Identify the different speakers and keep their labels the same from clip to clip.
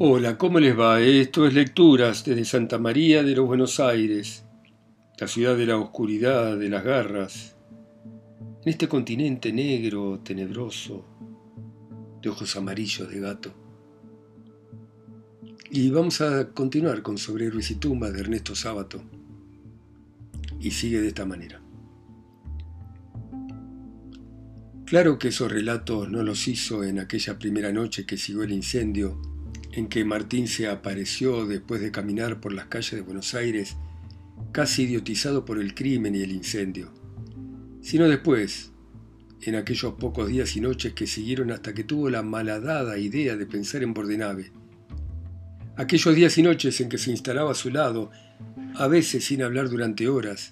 Speaker 1: Hola, ¿cómo les va? Esto es Lecturas desde Santa María de los Buenos Aires, la ciudad de la oscuridad, de las garras, en este continente negro, tenebroso, de ojos amarillos de gato. Y vamos a continuar con Sobrehéroes y tumbas de Ernesto Sábato. Y sigue de esta manera. Claro que esos relatos no los hizo en aquella primera noche que siguió el incendio, en que Martín se apareció después de caminar por las calles de Buenos Aires, casi idiotizado por el crimen y el incendio, sino después, en aquellos pocos días y noches que siguieron hasta que tuvo la malhadada idea de pensar en Bordenave. Aquellos días y noches en que se instalaba a su lado, a veces sin hablar durante horas,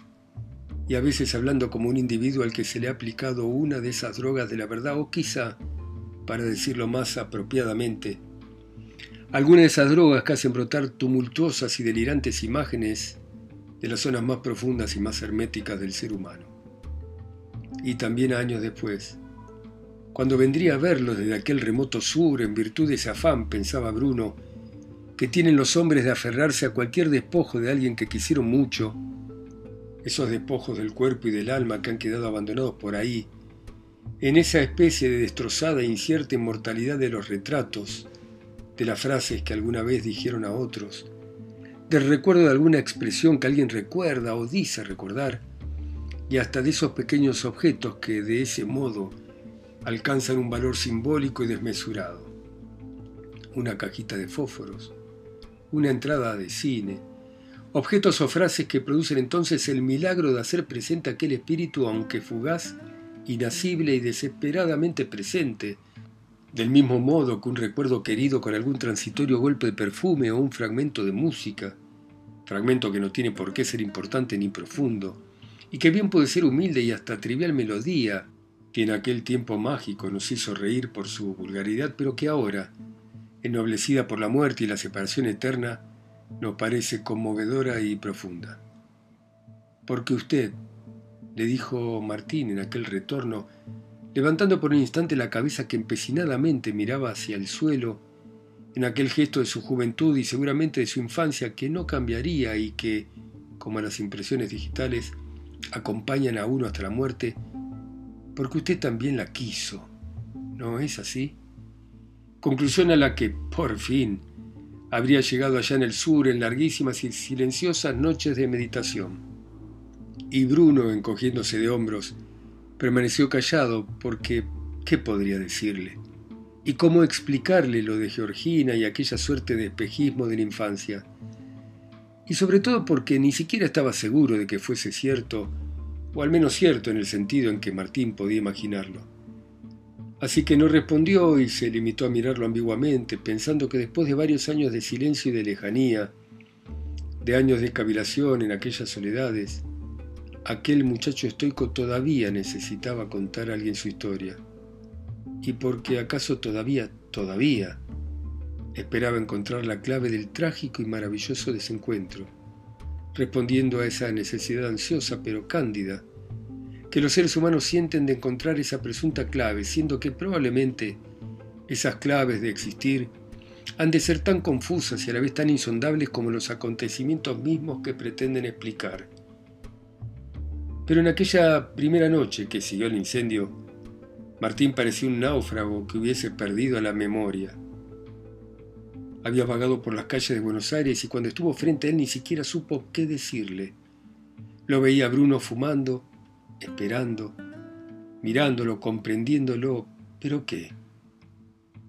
Speaker 1: y a veces hablando como un individuo al que se le ha aplicado una de esas drogas de la verdad, o quizá, para decirlo más apropiadamente, alguna de esas drogas que hacen brotar tumultuosas y delirantes imágenes de las zonas más profundas y más herméticas del ser humano. Y también años después, cuando vendría a verlo desde aquel remoto sur en virtud de ese afán, pensaba Bruno, que tienen los hombres de aferrarse a cualquier despojo de alguien que quisieron mucho, esos despojos del cuerpo y del alma que han quedado abandonados por ahí, en esa especie de destrozada e incierta inmortalidad de los retratos, de las frases que alguna vez dijeron a otros, del recuerdo de alguna expresión que alguien recuerda o dice recordar, y hasta de esos pequeños objetos que de ese modo alcanzan un valor simbólico y desmesurado. Una cajita de fósforos, una entrada de cine, objetos o frases que producen entonces el milagro de hacer presente aquel espíritu, aunque fugaz, inacible y desesperadamente presente, del mismo modo que un recuerdo querido con algún transitorio golpe de perfume o un fragmento de música, fragmento que no tiene por qué ser importante ni profundo, y que bien puede ser humilde y hasta trivial melodía, que en aquel tiempo mágico nos hizo reír por su vulgaridad, pero que ahora, ennoblecida por la muerte y la separación eterna, nos parece conmovedora y profunda. Porque usted, le dijo Martín en aquel retorno, levantando por un instante la cabeza que empecinadamente miraba hacia el suelo, en aquel gesto de su juventud y seguramente de su infancia que no cambiaría y que, como las impresiones digitales, acompañan a uno hasta la muerte, porque usted también la quiso. ¿No es así? Conclusión a la que, por fin, habría llegado allá en el sur en larguísimas y silenciosas noches de meditación. Y Bruno, encogiéndose de hombros, permaneció callado porque ¿qué podría decirle? ¿Y cómo explicarle lo de Georgina y aquella suerte de espejismo de la infancia? Y sobre todo porque ni siquiera estaba seguro de que fuese cierto, o al menos cierto en el sentido en que Martín podía imaginarlo. Así que no respondió y se limitó a mirarlo ambiguamente, pensando que después de varios años de silencio y de lejanía, de años de cavilación en aquellas soledades, aquel muchacho estoico todavía necesitaba contar a alguien su historia. Y porque acaso todavía, todavía, esperaba encontrar la clave del trágico y maravilloso desencuentro, respondiendo a esa necesidad ansiosa pero cándida que los seres humanos sienten de encontrar esa presunta clave, siendo que probablemente esas claves de existir han de ser tan confusas y a la vez tan insondables como los acontecimientos mismos que pretenden explicar. Pero en aquella primera noche que siguió el incendio, Martín parecía un náufrago que hubiese perdido la memoria. Había vagado por las calles de Buenos Aires y cuando estuvo frente a él ni siquiera supo qué decirle. Lo veía Bruno fumando, esperando, mirándolo, comprendiéndolo, pero ¿qué?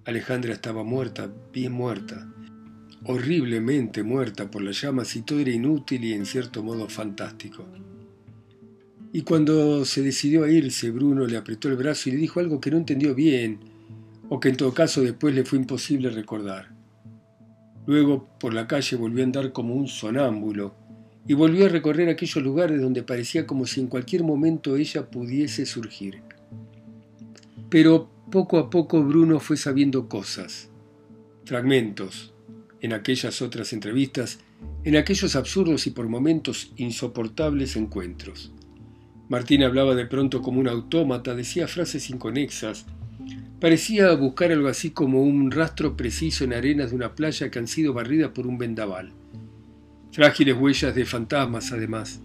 Speaker 1: Alejandra estaba muerta, bien muerta, horriblemente muerta por las llamas y todo era inútil y en cierto modo fantástico. Y cuando se decidió a irse, Bruno le apretó el brazo y le dijo algo que no entendió bien, o que en todo caso después le fue imposible recordar. Luego por la calle volvió a andar como un sonámbulo, y volvió a recorrer aquellos lugares donde parecía como si en cualquier momento ella pudiese surgir. Pero poco a poco Bruno fue sabiendo cosas, fragmentos, en aquellas otras entrevistas, en aquellos absurdos y por momentos insoportables encuentros. Martín hablaba de pronto como un autómata, decía frases inconexas, Parecía buscar algo así como un rastro preciso en arenas de una playa que han sido barridas por un vendaval. Frágiles huellas de fantasmas, además.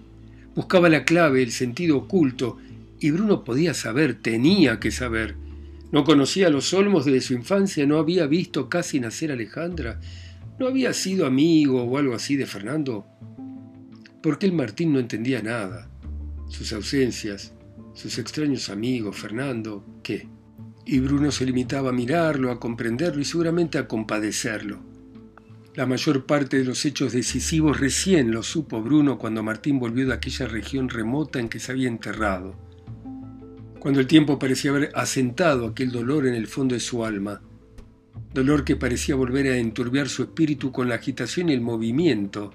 Speaker 1: Buscaba la clave, el sentido oculto, y Bruno podía saber, tenía que saber. No conocía los olmos desde su infancia, no había visto casi nacer Alejandra, no había sido amigo o algo así de Fernando. Porque el Martín no entendía nada. Sus ausencias, sus extraños amigos, Fernando, ¿qué? Y Bruno se limitaba a mirarlo, a comprenderlo y seguramente a compadecerlo. La mayor parte de los hechos decisivos recién los supo Bruno cuando Martín volvió de aquella región remota en que se había enterrado. Cuando el tiempo parecía haber asentado aquel dolor en el fondo de su alma, dolor que parecía volver a enturbiar su espíritu con la agitación y el movimiento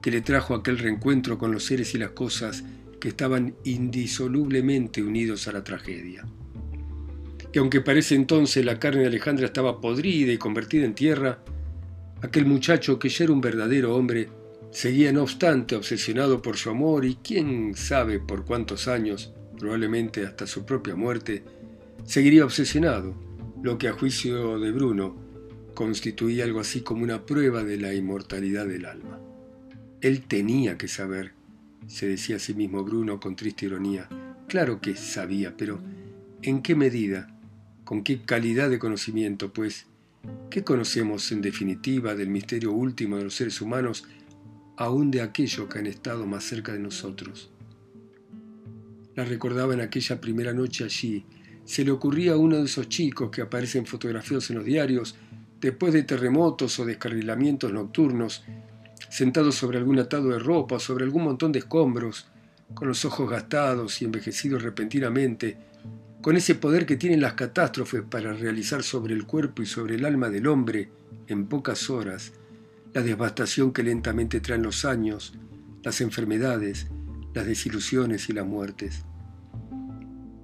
Speaker 1: que le trajo aquel reencuentro con los seres y las cosas que estaban indisolublemente unidos a la tragedia. Y aunque parece entonces la carne de Alejandra estaba podrida y convertida en tierra, aquel muchacho que ya era un verdadero hombre seguía no obstante obsesionado por su amor y quién sabe por cuántos años, probablemente hasta su propia muerte, seguiría obsesionado, lo que a juicio de Bruno constituía algo así como una prueba de la inmortalidad del alma. Él tenía que saber, se decía a sí mismo Bruno con triste ironía. Claro que sabía, pero ¿en qué medida? ¿Con qué calidad de conocimiento? Pues, ¿qué conocemos en definitiva del misterio último de los seres humanos, aún de aquellos que han estado más cerca de nosotros? La recordaba en aquella primera noche allí. Se le ocurría a uno de esos chicos que aparecen fotografiados en los diarios, después de terremotos o descarrilamientos nocturnos, sentado sobre algún atado de ropa, sobre algún montón de escombros, con los ojos gastados y envejecidos repentinamente, con ese poder que tienen las catástrofes para realizar sobre el cuerpo y sobre el alma del hombre, en pocas horas, la devastación que lentamente traen los años, las enfermedades, las desilusiones y las muertes.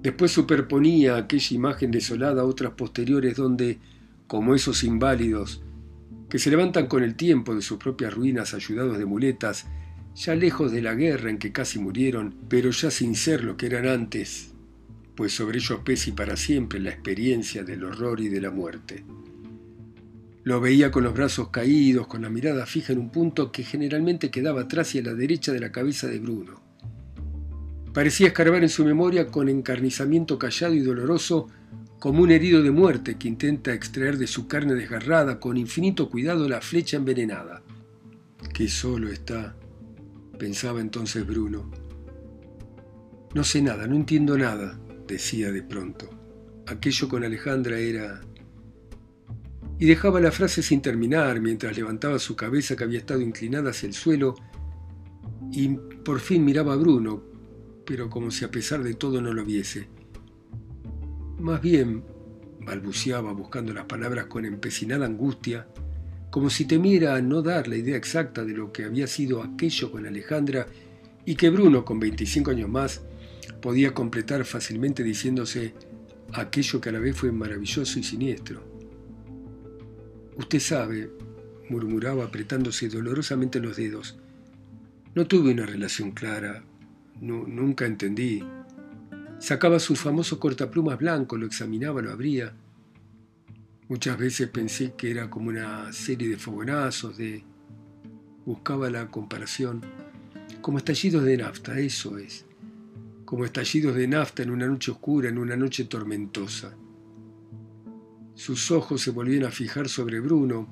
Speaker 1: Después superponía aquella imagen desolada a otras posteriores donde, como esos inválidos, que se levantan con el tiempo de sus propias ruinas ayudados de muletas, ya lejos de la guerra en que casi murieron, pero ya sin ser lo que eran antes, pues sobre ellos pesa y para siempre la experiencia del horror y de la muerte. Lo veía con los brazos caídos, con la mirada fija en un punto que generalmente quedaba atrás y a la derecha de la cabeza de Bruno. Parecía escarbar en su memoria con encarnizamiento callado y doloroso como un herido de muerte que intenta extraer de su carne desgarrada con infinito cuidado la flecha envenenada. Qué solo está, pensaba entonces Bruno. No sé nada, no entiendo nada, decía de pronto. Aquello con Alejandra era... Y dejaba la frase sin terminar mientras levantaba su cabeza que había estado inclinada hacia el suelo y por fin miraba a Bruno, pero como si a pesar de todo no lo viese. Más bien, balbuceaba buscando las palabras con empecinada angustia, como si temiera no dar la idea exacta de lo que había sido aquello con Alejandra y que Bruno, con 25 años más, podía completar fácilmente diciéndose aquello que a la vez fue maravilloso y siniestro. Usted sabe, murmuraba apretándose dolorosamente los dedos, no tuve una relación clara, nunca entendí. Sacaba su famoso cortaplumas blanco, lo examinaba, lo abría. Muchas veces pensé que era como una serie de fogonazos, de... Buscaba la comparación. Como estallidos de nafta, eso es. Como estallidos de nafta en una noche oscura, en una noche tormentosa. Sus ojos se volvían a fijar sobre Bruno,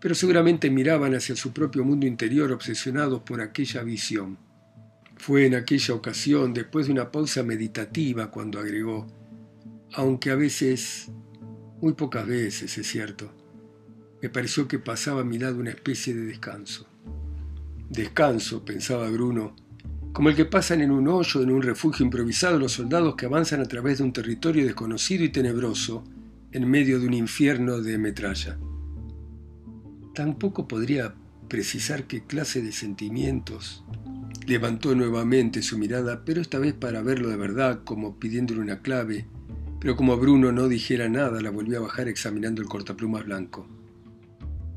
Speaker 1: pero seguramente miraban hacia su propio mundo interior obsesionados por aquella visión. Fue en aquella ocasión, después de una pausa meditativa, cuando agregó, aunque a veces, muy pocas veces, es cierto, me pareció que pasaba a mi lado una especie de descanso. Descanso, pensaba Bruno, como el que pasan en un hoyo, en un refugio improvisado los soldados que avanzan a través de un territorio desconocido y tenebroso, en medio de un infierno de metralla. Tampoco podría precisar qué clase de sentimientos Levantó nuevamente su mirada, pero esta vez para verlo de verdad, como pidiéndole una clave, pero como Bruno no dijera nada, la volvió a bajar examinando el cortaplumas blanco.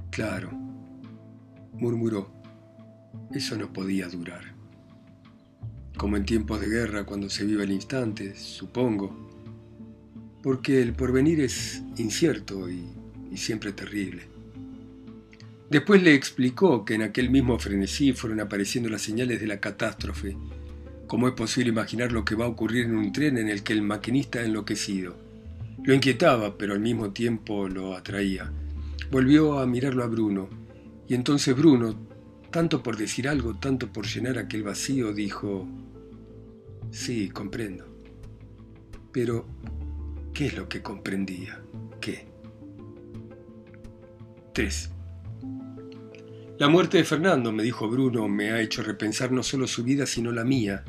Speaker 1: Claro, murmuró, eso no podía durar. Como en tiempos de guerra, cuando se vive el instante, supongo. porque el porvenir es incierto y, siempre terrible. Después le explicó que en aquel mismo frenesí fueron apareciendo las señales de la catástrofe. ¿Cómo es posible imaginar lo que va a ocurrir en un tren en el que el maquinista ha enloquecido? Lo inquietaba, pero al mismo tiempo lo atraía. Volvió a mirarlo a Bruno, y entonces Bruno, tanto por decir algo, tanto por llenar aquel vacío, dijo, sí, comprendo. Pero, ¿qué es lo que comprendía? ¿Qué? 3. La muerte de Fernando, me dijo Bruno, me ha hecho repensar no solo su vida, sino la mía,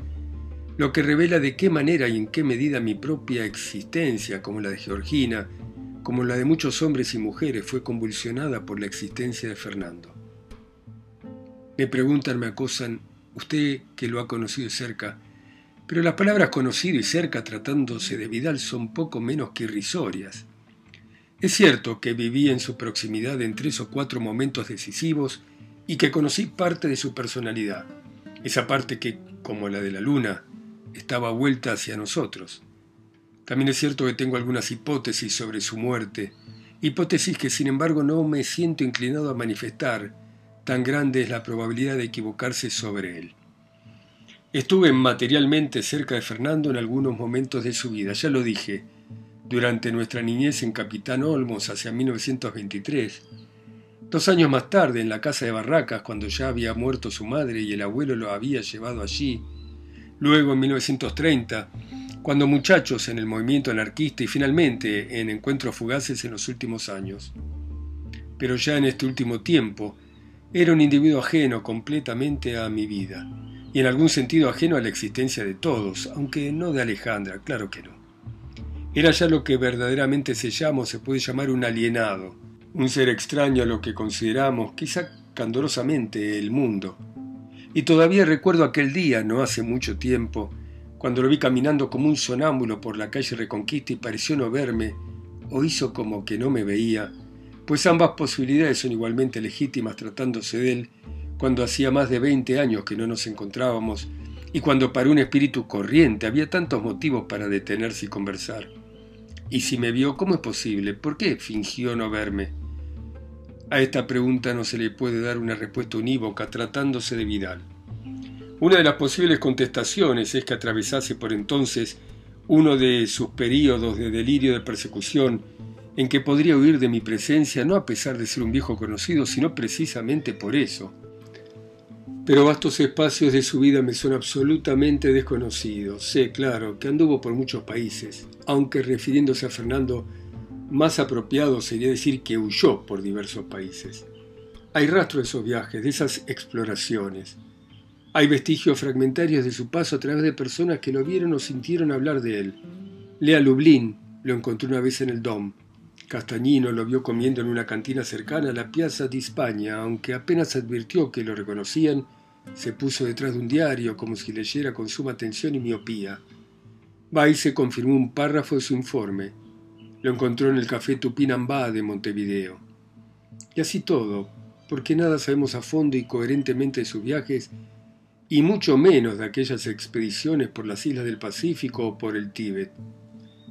Speaker 1: lo que revela de qué manera y en qué medida mi propia existencia, como la de Georgina, como la de muchos hombres y mujeres, fue convulsionada por la existencia de Fernando. Me preguntan, me acosan, usted que lo ha conocido cerca, pero las palabras conocido y cerca tratándose de Vidal son poco menos que irrisorias. Es cierto que viví en su proximidad en tres o cuatro momentos decisivos y que conocí parte de su personalidad, esa parte que, como la de la luna, estaba vuelta hacia nosotros. También es cierto que tengo algunas hipótesis sobre su muerte, hipótesis que sin embargo no me siento inclinado a manifestar, tan grande es la probabilidad de equivocarse sobre él. Estuve materialmente cerca de Fernando en algunos momentos de su vida, ya lo dije, durante nuestra niñez en Capitán Olmos hacia 1923, dos años más tarde en la casa de Barracas cuando ya había muerto su madre y el abuelo lo había llevado allí, luego en 1930, cuando muchachos en el movimiento anarquista y finalmente en encuentros fugaces en los últimos años. Pero ya en este último tiempo era un individuo ajeno completamente a mi vida y en algún sentido ajeno a la existencia de todos, aunque no de Alejandra, claro que no. Era ya lo que verdaderamente se llama o se puede llamar un alienado, un ser extraño a lo que consideramos, quizá candorosamente, el mundo. Y todavía recuerdo aquel día, no hace mucho tiempo, cuando lo vi caminando como un sonámbulo por la calle Reconquista y pareció no verme, o hizo como que no me veía, pues ambas posibilidades son igualmente legítimas tratándose de él, cuando hacía más de 20 años que no nos encontrábamos y cuando para un espíritu corriente había tantos motivos para detenerse y conversar. Y si me vio, ¿cómo es posible? ¿Por qué fingió no verme? A esta pregunta no se le puede dar una respuesta unívoca tratándose de Vidal. Una de las posibles contestaciones es que atravesase por entonces uno de sus períodos de delirio de persecución en que podría huir de mi presencia no a pesar de ser un viejo conocido, sino precisamente por eso. Pero vastos espacios de su vida me son absolutamente desconocidos. Sé, claro, que anduvo por muchos países, aunque refiriéndose a Fernando, más apropiado sería decir que huyó por diversos países. Hay rastro de esos viajes, de esas exploraciones. Hay vestigios fragmentarios de su paso a través de personas que lo vieron o sintieron hablar de él. Lea Lublin lo encontró una vez en el Dom. Castañino lo vio comiendo en una cantina cercana a la Piazza di España, aunque apenas advirtió que lo reconocían, se puso detrás de un diario como si leyera con suma atención y miopía. se confirmó un párrafo de su informe. Lo encontró en el café Tupinambá de Montevideo. Y así todo, porque nada sabemos a fondo y coherentemente de sus viajes y mucho menos de aquellas expediciones por las islas del Pacífico o por el Tíbet.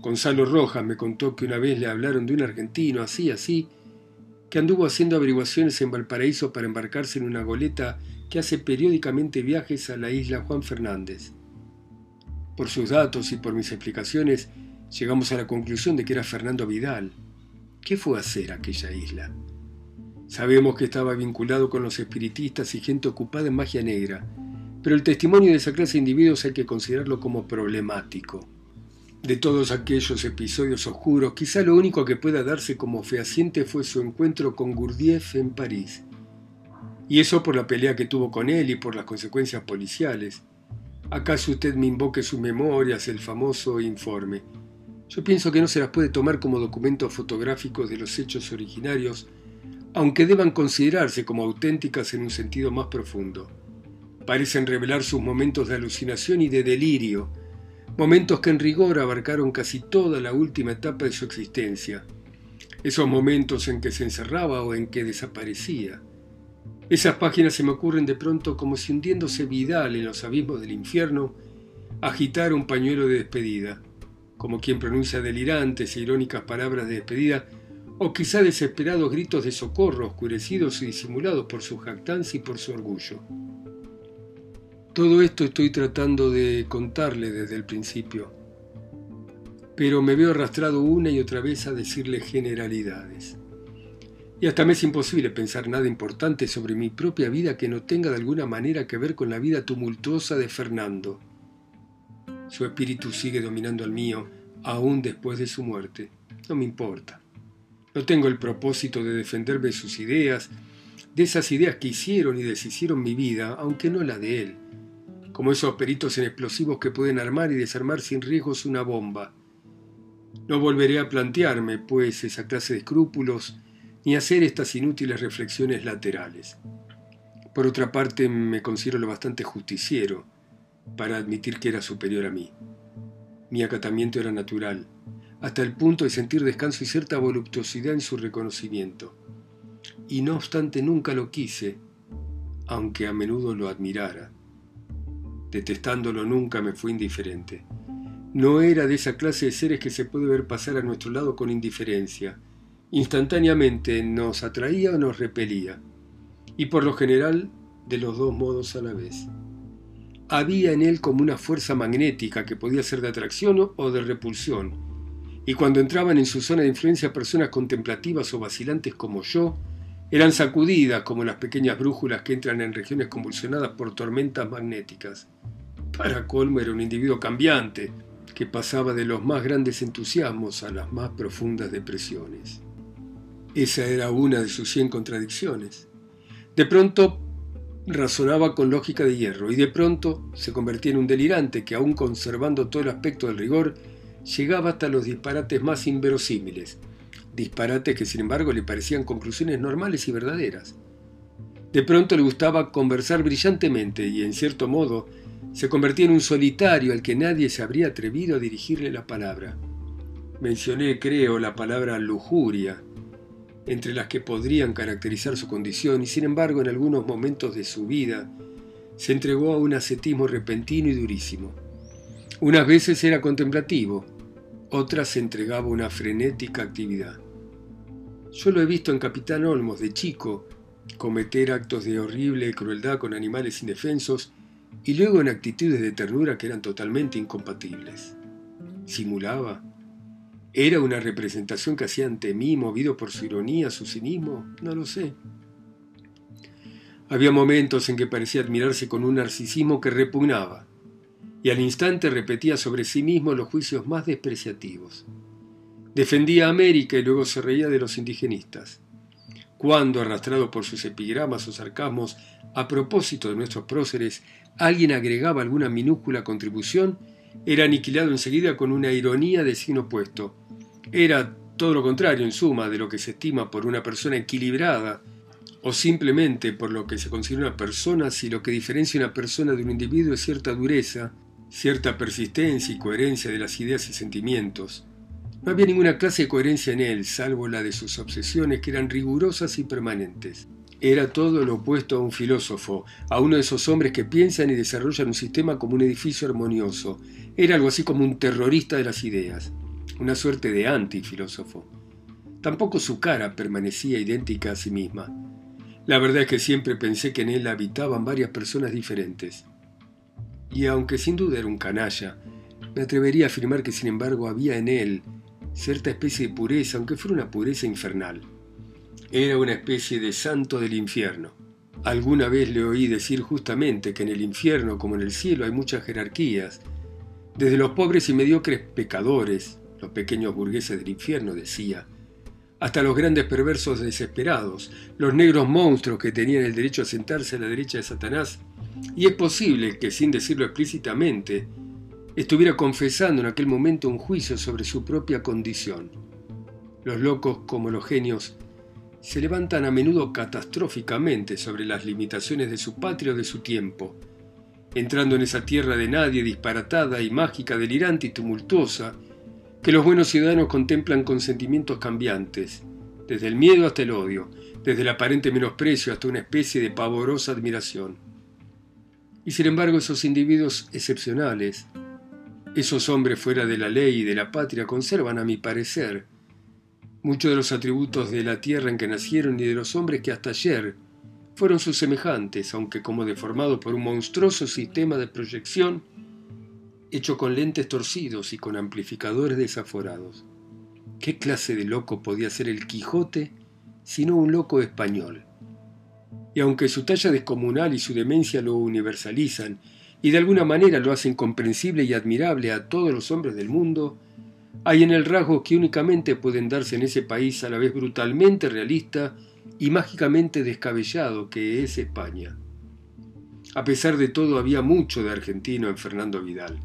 Speaker 1: Gonzalo Rojas me contó que una vez le hablaron de un argentino así, así, que anduvo haciendo averiguaciones en Valparaíso para embarcarse en una goleta que hace periódicamente viajes a la isla Juan Fernández. Por sus datos y por mis explicaciones, llegamos a la conclusión de que era Fernando Vidal. ¿Qué fue hacer aquella isla? Sabemos que estaba vinculado con los espiritistas y gente ocupada en magia negra, pero el testimonio de esa clase de individuos hay que considerarlo como problemático. De todos aquellos episodios oscuros, quizá lo único que pueda darse como fehaciente fue su encuentro con Gurdjieff en París. Y eso por la pelea que tuvo con él y por las consecuencias policiales. ¿Acaso usted me invoque sus memorias, el famoso informe? Yo pienso que no se las puede tomar como documentos fotográficos de los hechos originarios, aunque deban considerarse como auténticas en un sentido más profundo parecen revelar sus momentos de alucinación y de delirio, momentos que en rigor abarcaron casi toda la última etapa de su existencia, esos momentos en que se encerraba o en que desaparecía. Esas páginas se me ocurren de pronto como si hundiéndose Vidal en los abismos del infierno, agitara un pañuelo de despedida. Como quien pronuncia delirantes e irónicas palabras de despedida, o quizá desesperados gritos de socorro oscurecidos y disimulados por su jactancia y por su orgullo. Todo esto estoy tratando de contarle desde el principio, pero me veo arrastrado una y otra vez a decirle generalidades. Y hasta me es imposible pensar nada importante sobre mi propia vida que no tenga de alguna manera que ver con la vida tumultuosa de Fernando. Su espíritu sigue dominando al mío, aún después de su muerte. No me importa. No tengo el propósito de defenderme de sus ideas, de esas ideas que hicieron y deshicieron mi vida, aunque no la de él, como esos peritos en explosivos que pueden armar y desarmar sin riesgos una bomba. No volveré a plantearme, pues, esa clase de escrúpulos, ni hacer estas inútiles reflexiones laterales. Por otra parte, me considero lo bastante justiciero para admitir que era superior a mí. Mi acatamiento era natural, hasta el punto de sentir descanso y cierta voluptuosidad en su reconocimiento. Y no obstante nunca lo quise, aunque a menudo lo admirara. Detestándolo nunca me fue indiferente. No era de esa clase de seres que se puede ver pasar a nuestro lado con indiferencia. Instantáneamente nos atraía o nos repelía, y por lo general de los dos modos a la vez. Había en él como una fuerza magnética que podía ser de atracción o de repulsión, y cuando entraban en su zona de influencia personas contemplativas o vacilantes como yo, eran sacudidas como las pequeñas brújulas que entran en regiones convulsionadas por tormentas magnéticas. Para colmo era un individuo cambiante, que pasaba de los más grandes entusiasmos a las más profundas depresiones. Esa era una de sus cien contradicciones. De pronto razonaba con lógica de hierro y de pronto se convertía en un delirante que, aun conservando todo el aspecto del rigor, llegaba hasta los disparates más inverosímiles, disparates que sin embargo le parecían conclusiones normales y verdaderas. De pronto le gustaba conversar brillantemente y en cierto modo se convertía en un solitario al que nadie se habría atrevido a dirigirle la palabra. Mencioné, creo, la palabra lujuria, entre las que podrían caracterizar su condición, y sin embargo en algunos momentos de su vida se entregó a un ascetismo repentino y durísimo. Unas veces era contemplativo, otras se entregaba a una frenética actividad. Yo lo he visto en Capitán Olmos de chico, cometer actos de horrible crueldad con animales indefensos y luego en actitudes de ternura que eran totalmente incompatibles. ¿Simulaba? ¿Era una representación que hacía ante mí, movido por su ironía, su cinismo? No lo sé. Había momentos en que parecía admirarse con un narcisismo que repugnaba, y al instante repetía sobre sí mismo los juicios más despreciativos. Defendía a América y luego se reía de los indigenistas. Cuando, arrastrado por sus epigramas o sarcasmos, a propósito de nuestros próceres, alguien agregaba alguna minúscula contribución, era aniquilado enseguida con una ironía de signo opuesto. Era todo lo contrario, en suma, de lo que se estima por una persona equilibrada, o simplemente por lo que se considera una persona si lo que diferencia una persona de un individuo es cierta dureza, cierta persistencia y coherencia de las ideas y sentimientos. No había ninguna clase de coherencia en él, salvo la de sus obsesiones que eran rigurosas y permanentes. Era todo lo opuesto a un filósofo, a uno de esos hombres que piensan y desarrollan un sistema como un edificio armonioso. Era algo así como un terrorista de las ideas, una suerte de antifilósofo. Tampoco su cara permanecía idéntica a sí misma. La verdad es que siempre pensé que en él habitaban varias personas diferentes y aunque sin duda era un canalla, me atrevería a afirmar que sin embargo había en él cierta especie de pureza, aunque fuera una pureza infernal. Era una especie de santo del infierno. Alguna vez le oí decir justamente que en el infierno como en el cielo hay muchas jerarquías, desde los pobres y mediocres pecadores, los pequeños burgueses del infierno, decía, hasta los grandes perversos desesperados, los negros monstruos que tenían el derecho a sentarse a la derecha de Satanás y es posible que, sin decirlo explícitamente, estuviera confesando en aquel momento un juicio sobre su propia condición. Los locos, como los genios, se levantan a menudo catastróficamente sobre las limitaciones de su patria o de su tiempo, entrando en esa tierra de nadie disparatada y mágica, delirante y tumultuosa, que los buenos ciudadanos contemplan con sentimientos cambiantes, desde el miedo hasta el odio, desde el aparente menosprecio hasta una especie de pavorosa admiración. Y sin embargo esos individuos excepcionales, Esos hombres fuera de la ley y de la patria conservan, a mi parecer, muchos de los atributos de la tierra en que nacieron y de los hombres que hasta ayer fueron sus semejantes, aunque como deformados por un monstruoso sistema de proyección hecho con lentes torcidos y con amplificadores desaforados. ¿Qué clase de loco podía ser el Quijote sino un loco español? Y aunque su talla descomunal y su demencia lo universalizan y de alguna manera lo hacen comprensible y admirable a todos los hombres del mundo, hay en el rasgo que únicamente pueden darse en ese país a la vez brutalmente realista y mágicamente descabellado que es España. A pesar de todo había mucho de argentino en Fernando Vidal.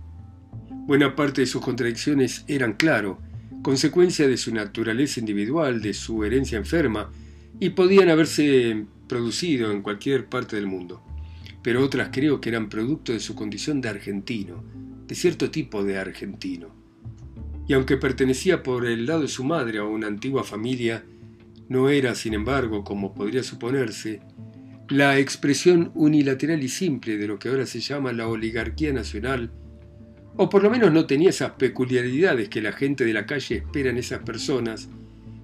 Speaker 1: Buena parte de sus contradicciones eran, claro, consecuencia de su naturaleza individual, de su herencia enferma, y podían haberse producido en cualquier parte del mundo. Pero otras creo que eran producto de su condición de argentino, de cierto tipo de argentino. Y aunque pertenecía por el lado de su madre a una antigua familia, no era, sin embargo, como podría suponerse, la expresión unilateral y simple de lo que ahora se llama la oligarquía nacional o por lo menos no tenía esas peculiaridades que la gente de la calle espera en esas personas,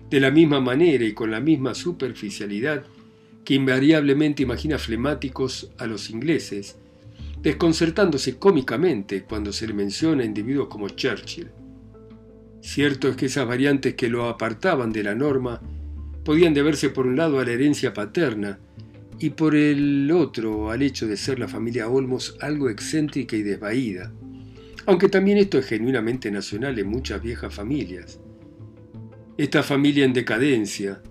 Speaker 1: de la misma manera y con la misma superficialidad que invariablemente imagina flemáticos a los ingleses, desconcertándose cómicamente cuando se le menciona a individuos como Churchill. Cierto es que esas variantes que lo apartaban de la norma podían deberse por un lado a la herencia paterna y por el otro al hecho de ser la familia Olmos algo excéntrica y desvaída aunque también esto es genuinamente nacional en muchas viejas familias. Esta familia en decadencia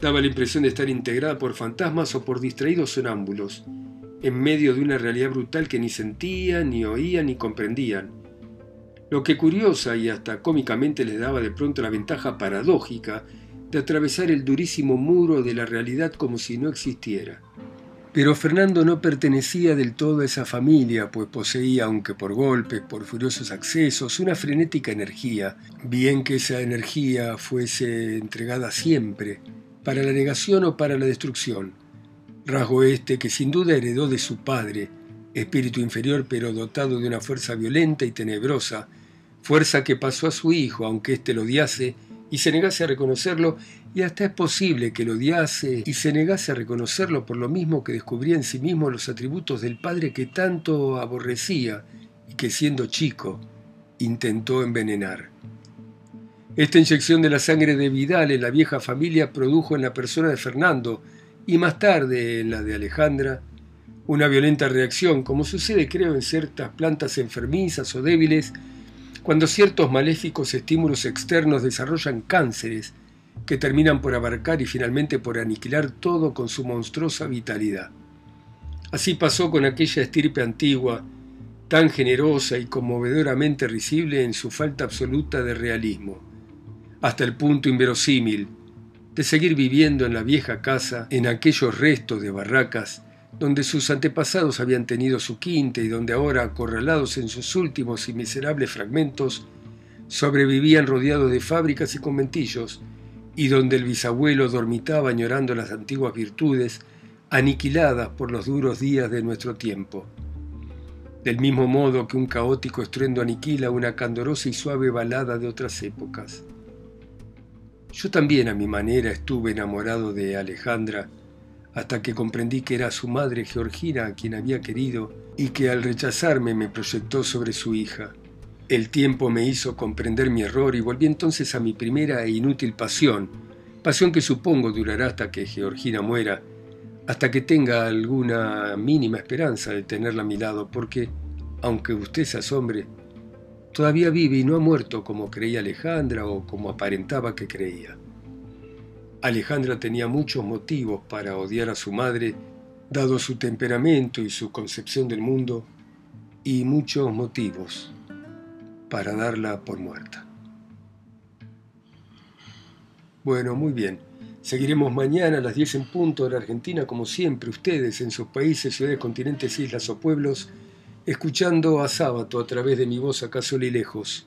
Speaker 1: daba la impresión de estar integrada por fantasmas o por distraídos sonámbulos, en medio de una realidad brutal que ni sentían, ni oían, ni comprendían, lo que curiosa y hasta cómicamente les daba de pronto la ventaja paradójica de atravesar el durísimo muro de la realidad como si no existiera. Pero Fernando no pertenecía del todo a esa familia, pues poseía, aunque por golpes, por furiosos accesos, una frenética energía, bien que esa energía fuese entregada siempre, para la negación o para la destrucción. Rasgo este que sin duda heredó de su padre, espíritu inferior pero dotado de una fuerza violenta y tenebrosa, fuerza que pasó a su hijo, aunque éste lo odiase y se negase a reconocerlo y hasta es posible que lo odiase y se negase a reconocerlo por lo mismo que descubría en sí mismo los atributos del padre que tanto aborrecía y que siendo chico intentó envenenar. Esta inyección de la sangre de Vidal en la vieja familia produjo en la persona de Fernando y más tarde en la de Alejandra una violenta reacción, como sucede creo en ciertas plantas enfermizas o débiles, cuando ciertos maléficos estímulos externos desarrollan cánceres que terminan por abarcar y finalmente por aniquilar todo con su monstruosa vitalidad. Así pasó con aquella estirpe antigua, tan generosa y conmovedoramente risible en su falta absoluta de realismo, hasta el punto inverosímil de seguir viviendo en la vieja casa, en aquellos restos de barracas donde sus antepasados habían tenido su quinta y donde ahora, acorralados en sus últimos y miserables fragmentos, sobrevivían rodeados de fábricas y conventillos, y donde el bisabuelo dormitaba añorando las antiguas virtudes aniquiladas por los duros días de nuestro tiempo. Del mismo modo que un caótico estruendo aniquila una candorosa y suave balada de otras épocas. Yo también a mi manera estuve enamorado de Alejandra hasta que comprendí que era su madre Georgina a quien había querido y que al rechazarme me proyectó sobre su hija. El tiempo me hizo comprender mi error y volví entonces a mi primera e inútil pasión, pasión que supongo durará hasta que Georgina muera, hasta que tenga alguna mínima esperanza de tenerla a mi lado, porque, aunque usted se asombre, todavía vive y no ha muerto como creía Alejandra o como aparentaba que creía. Alejandra tenía muchos motivos para odiar a su madre, dado su temperamento y su concepción del mundo, y muchos motivos para darla por muerta. Bueno, muy bien. Seguiremos mañana a las 10 en punto de la Argentina, como siempre, ustedes en sus países, ciudades, continentes, islas o pueblos, escuchando a Sábato a través de mi voz acá solo y lejos.